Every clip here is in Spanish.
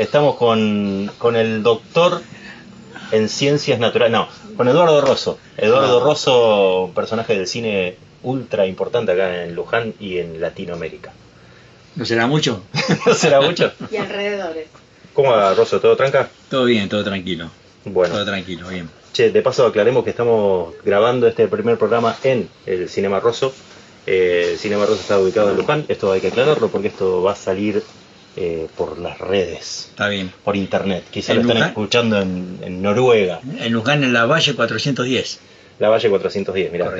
Estamos con, con el doctor en ciencias naturales. No, con Eduardo Rosso. Eduardo Rosso, un personaje del cine ultra importante acá en Luján y en Latinoamérica. ¿No será mucho? ¿No será mucho? Y alrededores. ¿Cómo va, Rosso? ¿Todo tranca? Todo bien, todo tranquilo. Bueno. Todo tranquilo, bien. Che, de paso aclaremos que estamos grabando este primer programa en el Cinema Rosso. Eh, el Cinema Rosso está ubicado en Luján. Esto hay que aclararlo porque esto va a salir eh, por las redes, Está bien. por internet. Quizá ¿En lo están Luján? escuchando en, en Noruega. En Luján, en la Valle 410. La Valle 410, mira,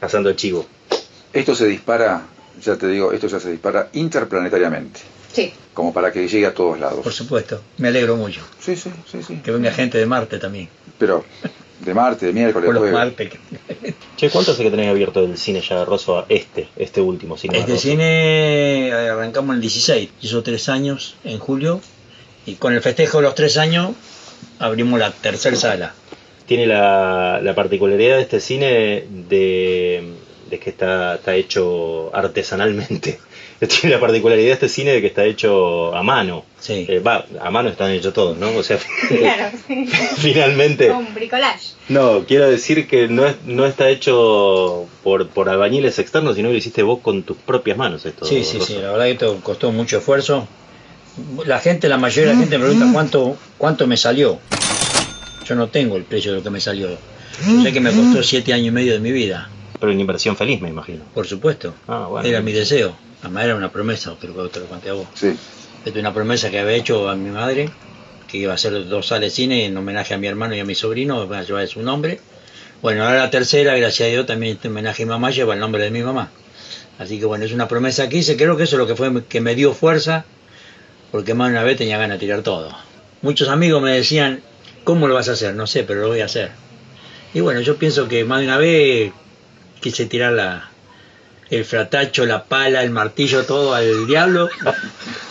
pasando el chivo. Esto se dispara, ya te digo, esto ya se dispara interplanetariamente, Sí. como para que llegue a todos lados. Por supuesto. Me alegro mucho. Sí, sí, sí, sí. Que venga gente de Marte también. Pero de Marte, de miércoles, Por los jueves. Marte. Che, ¿cuánto hace que tenés abierto el cine ya, Rosso, a este, este último Cinema Este Rosso? cine eh, arrancamos el 16. Hizo tres años en julio. Y con el festejo de los tres años abrimos la tercera sala. Tiene la, la particularidad de este cine de, de que está, está hecho artesanalmente. Tiene la particularidad de este cine de que está hecho a mano. Sí. Eh, Va, a mano están hechos todos, ¿no? O sea, Claro. finalmente. Un bricolage. No, quiero decir que no, es, no está hecho por, por albañiles externos, sino que lo hiciste vos con tus propias manos esto. Sí, sí, sí, la verdad que esto costó mucho esfuerzo. La gente, la mayoría de la gente me pregunta cuánto, cuánto me salió. Yo no tengo el precio de lo que me salió. Yo sé que me costó siete años y medio de mi vida, Pero una inversión feliz, me imagino. por supuesto. Ah, bueno. Era mi deseo. Además era una promesa, creo que te lo conté a vos. Sí. Esta es una promesa que había hecho a mi madre, que iba a hacer dos sales de cine en homenaje a mi hermano y a mi sobrino, va a llevar su nombre. Bueno, ahora la tercera, gracias a Dios, también este homenaje a mi mamá lleva el nombre de mi mamá. Así que bueno, es una promesa que hice, creo que eso es lo que fue que me dio fuerza, porque más de una vez tenía ganas de tirar todo. Muchos amigos me decían, ¿cómo lo vas a hacer? No sé, pero lo voy a hacer. Y bueno, yo pienso que más de una vez quise tirar la, el fratacho, la pala, el martillo, todo al diablo.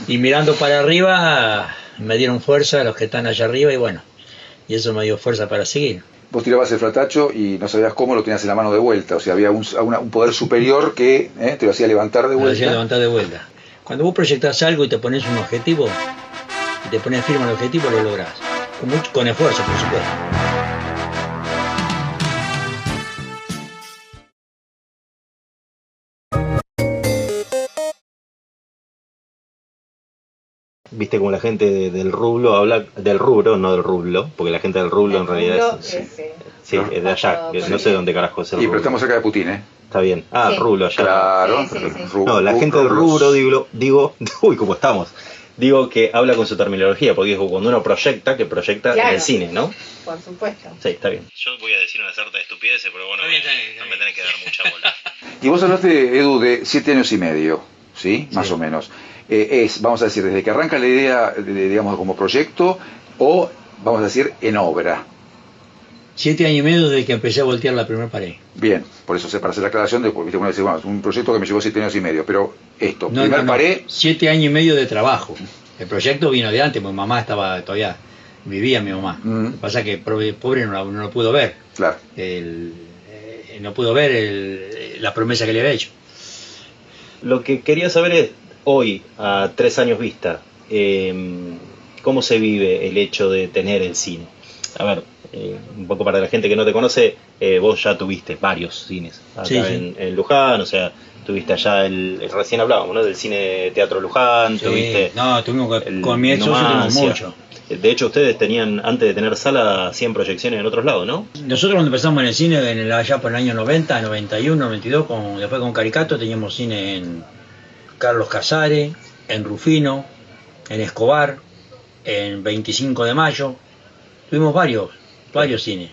Y mirando para arriba, me dieron fuerza los que están allá arriba y bueno, y eso me dio fuerza para seguir. Vos tirabas el fratacho y no sabías cómo lo tenías en la mano de vuelta. O sea, había un, una- un poder superior que eh, te lo hacía levantar de vuelta. hacía levantar de vuelta. Cuando vos proyectás algo y te pones un objetivo, y te pones firme al objetivo, lo lográs. Con, mucho, con esfuerzo, por supuesto. Viste como la gente de- del rublo habla del rubro, no del rublo, porque la gente del rublo en realidad rublo es, es, eh, sí, es de allá, por no sé dónde carajo es el Y pero rublo. estamos cerca de Putin, ¿eh? Está bien. Ah, Sí. rublo allá. Claro. Sí, sí, sí. No, la gente del rubro, digo, digo, uy, ¿cómo estamos? Digo que habla con su terminología, porque digo, cuando uno proyecta, que proyecta en el cine, ¿no? Por supuesto. Sí, está bien. Yo voy a decir una cierta estupidez, pero bueno, Está bien, está bien, está no me tenés que dar mucha bola. Y vos hablaste, Edu, de siete años y medio, ¿sí? Más Sí. o menos. Eh, es, vamos a decir, desde que arranca la idea, de- de- digamos, como proyecto, o, vamos a decir, en obra. Siete años y medio desde que empecé a voltear la primera pared. Bien, por eso se para hacer la aclaración de, porque uno dice, bueno, es un proyecto que me llevó siete años y medio, pero esto, No, primer no, no. pared, Siete años y medio de trabajo. El proyecto vino de antes, porque mamá estaba todavía, vivía mi mamá. Mm. Lo que pasa es que pobre, pobre no, no lo pudo ver. claro. El- eh, no pudo ver el- la promesa que le había hecho. Lo que quería saber es, hoy, a tres años vista, eh, ¿cómo se vive el hecho de tener el cine? A ver, eh, un poco para la gente que no te conoce, eh, vos ya tuviste varios cines acá Sí, sí. En, en Luján, o sea, tuviste allá el, el- recién hablábamos, ¿no? Del cine Teatro Luján, Sí, tuviste no, tuvimos que- el con mi ex tuvimos mucho. De hecho, ustedes tenían, antes de tener sala, 100 proyecciones en otros lados, ¿no? Nosotros cuando empezamos en el cine, en el, allá por el año 90, 91, 92, con, después con Caricato, teníamos cine en Carlos Casares, en Rufino, en Escobar, en 25 de mayo. Tuvimos varios, varios cines.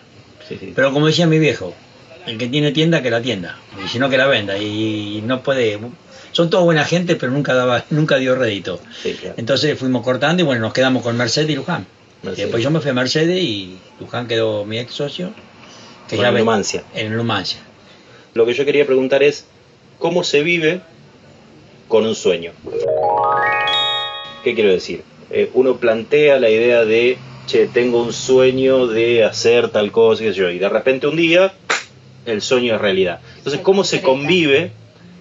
Sí, sí. Pero como decía mi viejo, el que tiene tienda, que la tienda. Y si no, que la venda. Y no puede... Son todos buena gente, pero nunca daba nunca dio rédito. Sí, claro. Entonces fuimos cortando y bueno, nos quedamos con Mercedes y Luján. Y después yo me fui a Mercedes y Luján quedó mi ex socio. Que Con el ve- Numancia. En Numancia. Lo que yo quería preguntar es, ¿cómo se vive con un sueño? ¿Qué quiero decir? Eh, uno plantea la idea de, che, tengo un sueño de hacer tal cosa, qué sé yo, y de repente un día el sueño es realidad. Entonces, ¿cómo se convive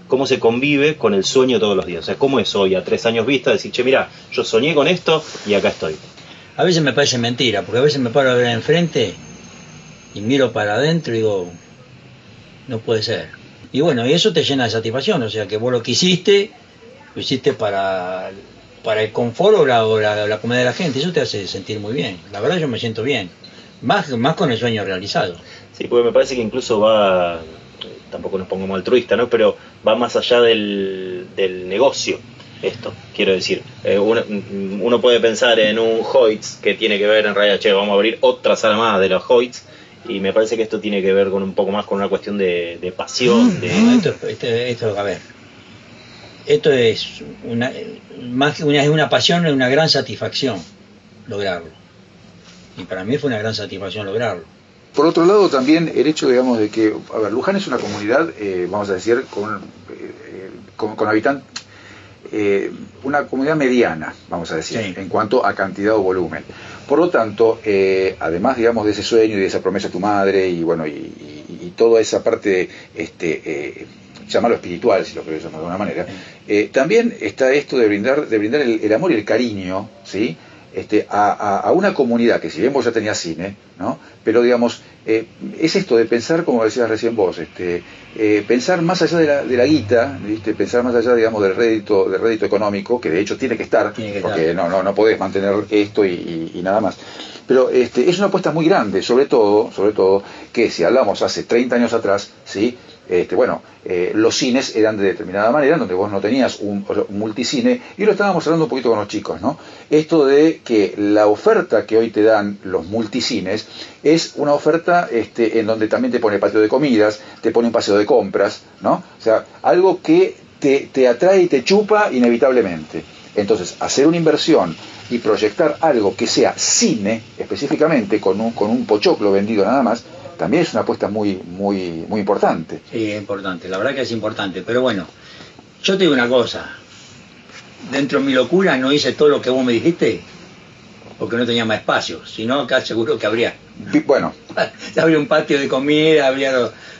cómo se convive con el sueño todos los días. O sea, cómo es hoy a tres años vista decir, che, mira, yo soñé con esto y acá estoy. A veces me parece mentira, porque a veces me paro a ver enfrente y miro para adentro y digo, no puede ser. Y bueno, y eso te llena de satisfacción, o sea que vos lo que hiciste, lo hiciste para, para el confort o la, o la, la comida de la gente, eso te hace sentir muy bien. La verdad yo me siento bien, más, más con el sueño realizado. Sí, porque me parece que incluso va, tampoco nos pongamos altruista, ¿no? Pero va más allá del, del negocio esto, quiero decir. Eh, uno, uno puede pensar en un Hoyts que tiene que ver en realidad, che, vamos a abrir otra sala más de los Hoyts, y me parece que esto tiene que ver con un poco más con una cuestión de, de pasión, de... No, esto, esto, esto, a ver, esto es una, más que una, es una pasión, es una gran satisfacción lograrlo. Y para mí fue una gran satisfacción lograrlo. Por otro lado, también el hecho, digamos, de que, a ver, Luján es una comunidad, eh, vamos a decir, con, eh, con, con habitantes, eh, una comunidad mediana, vamos a decir, Sí. en cuanto a cantidad o volumen. Por lo tanto, eh, además, digamos, de ese sueño y de esa promesa a tu madre y bueno, y, y- y toda esa parte, este, eh, llamarlo espiritual, si lo querés llamar de alguna manera, eh, también está esto de brindar, de brindar el, el amor y el cariño, ¿sí? Este, a, a- una comunidad que si bien vos ya tenías cine, ¿no? Pero digamos, eh, es esto de pensar, como decías recién vos, este, eh, pensar más allá de la, de la guita, ¿viste? pensar más allá, digamos, del rédito, del rédito económico, que de hecho tiene que estar, Tiene que porque estar. no, no, no podés mantener esto y, y- y nada más. Pero este, es una apuesta muy grande, sobre todo, sobre todo, que si hablamos hace 30 años atrás, ¿sí? Este, bueno, eh, los cines eran de determinada manera, donde vos no tenías un, multicine, y lo estábamos hablando un poquito con los chicos, ¿no? Esto de que la oferta que hoy te dan los multicines es una oferta este, en donde también te pone patio de comidas, te pone un paseo de compras, ¿no? O sea, algo que te, te atrae y te chupa inevitablemente. Entonces, hacer una inversión y proyectar algo que sea cine, específicamente con un, con un pochoclo vendido nada más, también es una apuesta muy, muy, muy importante. Sí, es importante, la verdad que es importante. Pero bueno, yo te digo una cosa. Dentro de mi locura no hice todo lo que vos me dijiste porque no tenía más espacio. Si no, acá seguro que habría. Bueno, habría un patio de comida, habría...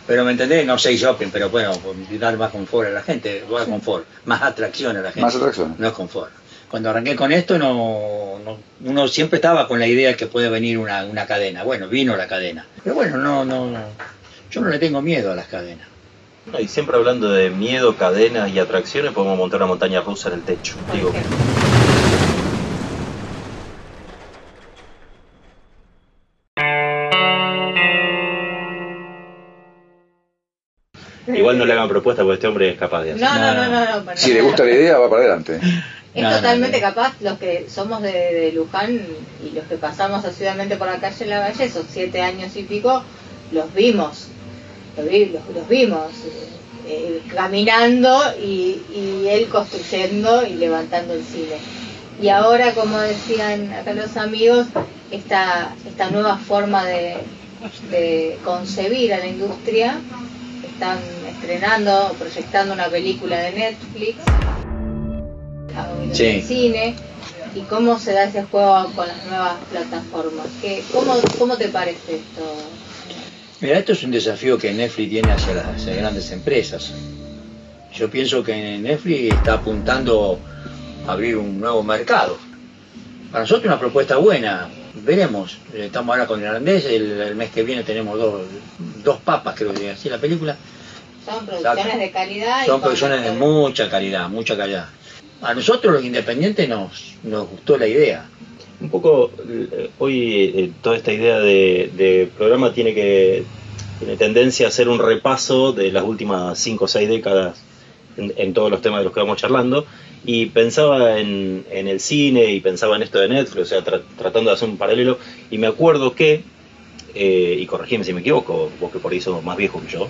Pero me entendés, no sé shopping, pero bueno, dar más confort a la gente, más confort, más atracción a la gente. Más atracción. No es confort. Cuando arranqué con esto, no, no- uno siempre estaba con la idea que puede venir una, una cadena. Bueno, vino la cadena. Pero bueno, no, no, no. Yo no le tengo miedo a las cadenas. No, y siempre hablando de miedo, cadenas y atracciones, podemos montar una montaña rusa en el techo. Digo, igual no le hagan propuesta porque este hombre es capaz de hacer. No, no, no, no, no. si le gusta la idea, va para adelante. Es No, totalmente no. capaz los que somos de, de Luján y los que pasamos asiduamente por la calle La Valle, esos siete años y pico, los vimos, los, vi- los, los vimos eh, eh, caminando y, y él construyendo y levantando el cine. Y ahora, como decían acá los amigos, esta, esta nueva forma de, de concebir a la industria, están estrenando, proyectando una película de Netflix Sí. cine y cómo se da ese juego con las nuevas plataformas. ¿Qué, cómo, ¿Cómo te parece esto? Mira, esto es un desafío que Netflix tiene hacia las hacia grandes empresas. Yo pienso que Netflix está apuntando a abrir un nuevo mercado. Para nosotros una propuesta buena. Veremos. Estamos ahora con el irlandés. El, el mes que viene tenemos dos, dos papas, creo que así la película. Son producciones de calidad. Son producciones de actores. mucha calidad, mucha calidad. A nosotros los independientes nos, nos gustó la idea. Un poco, eh, hoy eh, toda esta idea de, programa tiene que tiene tendencia a hacer un repaso de las últimas cinco o seis décadas en, todos los temas de los que vamos charlando y pensaba en, el cine y pensaba en esto de Netflix, o sea, tra- tratando de hacer un paralelo y me acuerdo que, eh, y corregime si me equivoco, vos que por ahí sos más viejo que yo,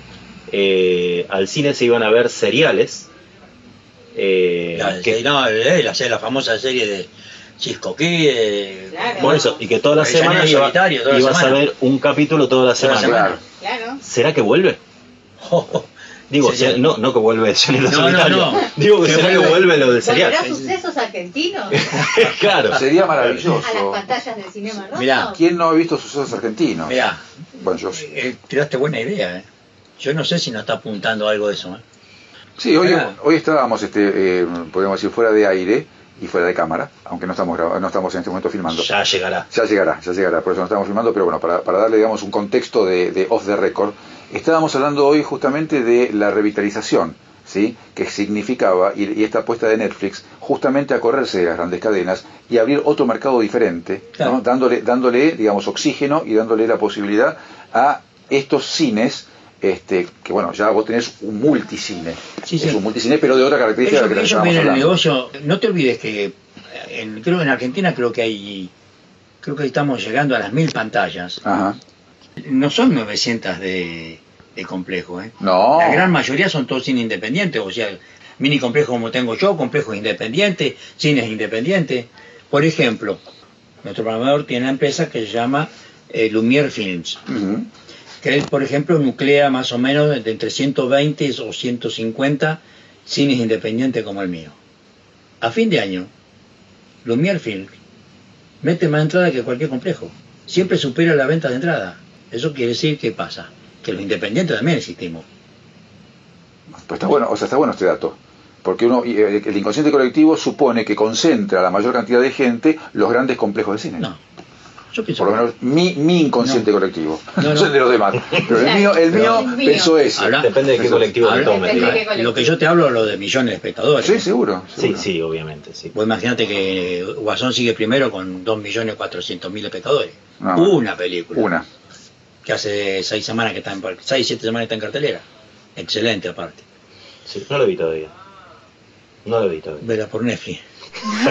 eh, al cine se iban a ver seriales. Eh, La, que- no, eh, la, la famosa serie de Cisco Key, eh, Claro. Por eso, y que toda la Ya no semana es iba- la a ver un capítulo toda la Toda la semana. semana. Claro. Claro. ¿Será que vuelve? Digo, Sí, sí. no, no que vuelve Johnny No, no, no. Digo que Que será que vuelve- vuelve lo del serial. ¿Volverá sucesos argentinos claro. Sería a maravilloso. las pantallas del cinema? Mirá. ¿Quién no ha visto sucesos argentinos? Mirá, Bueno, yo sí. eh, tiraste buena idea, ¿eh? Yo no sé si nos está apuntando algo de eso, ¿eh? Sí, hoy, hoy estábamos, este, eh, podemos decir, fuera de aire y fuera de cámara, aunque no estamos, no estamos en este momento filmando. Ya llegará. Ya llegará, ya llegará, por eso no estamos filmando, pero bueno, para, para darle, digamos, un contexto de, de off the record, estábamos hablando hoy justamente de la revitalización, ¿sí? Que significaba, y, y esta apuesta de Netflix, justamente a correrse de las grandes cadenas y abrir otro mercado diferente, ¿no? Dándole, dándole, digamos, oxígeno y dándole la posibilidad a estos cines, este, que bueno, ya vos tenés un multicine, Sí, es sí. un multicine, pero de otra característica que la que ven el negocio, no te olvides que en, creo en Argentina creo que hay, creo que estamos llegando a las mil pantallas. Ajá. No son 900 de, de complejo, ¿eh? No. La gran mayoría son todos cine independientes, o sea, mini complejo como tengo yo, complejos independientes, cines independientes. Por ejemplo, nuestro programador tiene una empresa que se llama eh, Lumière Films. Que él, por ejemplo, nuclea más o menos de entre 120 o 150 cines independientes como el mío. A fin de año, Lumière Films mete más entrada que cualquier complejo. Siempre supera la venta de entrada. Eso quiere decir que pasa, que los independientes también existimos. Pues está bueno, o sea, está bueno este dato. Porque uno, eh, el inconsciente colectivo supone que concentra a la mayor cantidad de gente los grandes complejos de cine. No. Yo pienso Por lo menos mi, mi inconsciente No. colectivo. No, No, no. sé el de los demás. Pero el mío, el mío El mío. pensó eso. Depende de qué colectivo tomes. Depende de Lo que yo te hablo es lo de millones de espectadores. Sí, seguro. Sí, seguro. sí, obviamente, sí. Vos imaginate que Guasón sigue primero con 2.400.000 espectadores. Una película. Una. Que hace seis semanas que está en, seis, siete semanas está en cartelera. Excelente aparte. Sí, No lo vi todavía. No lo vi todavía. Vela por Netflix.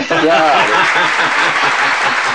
Claro.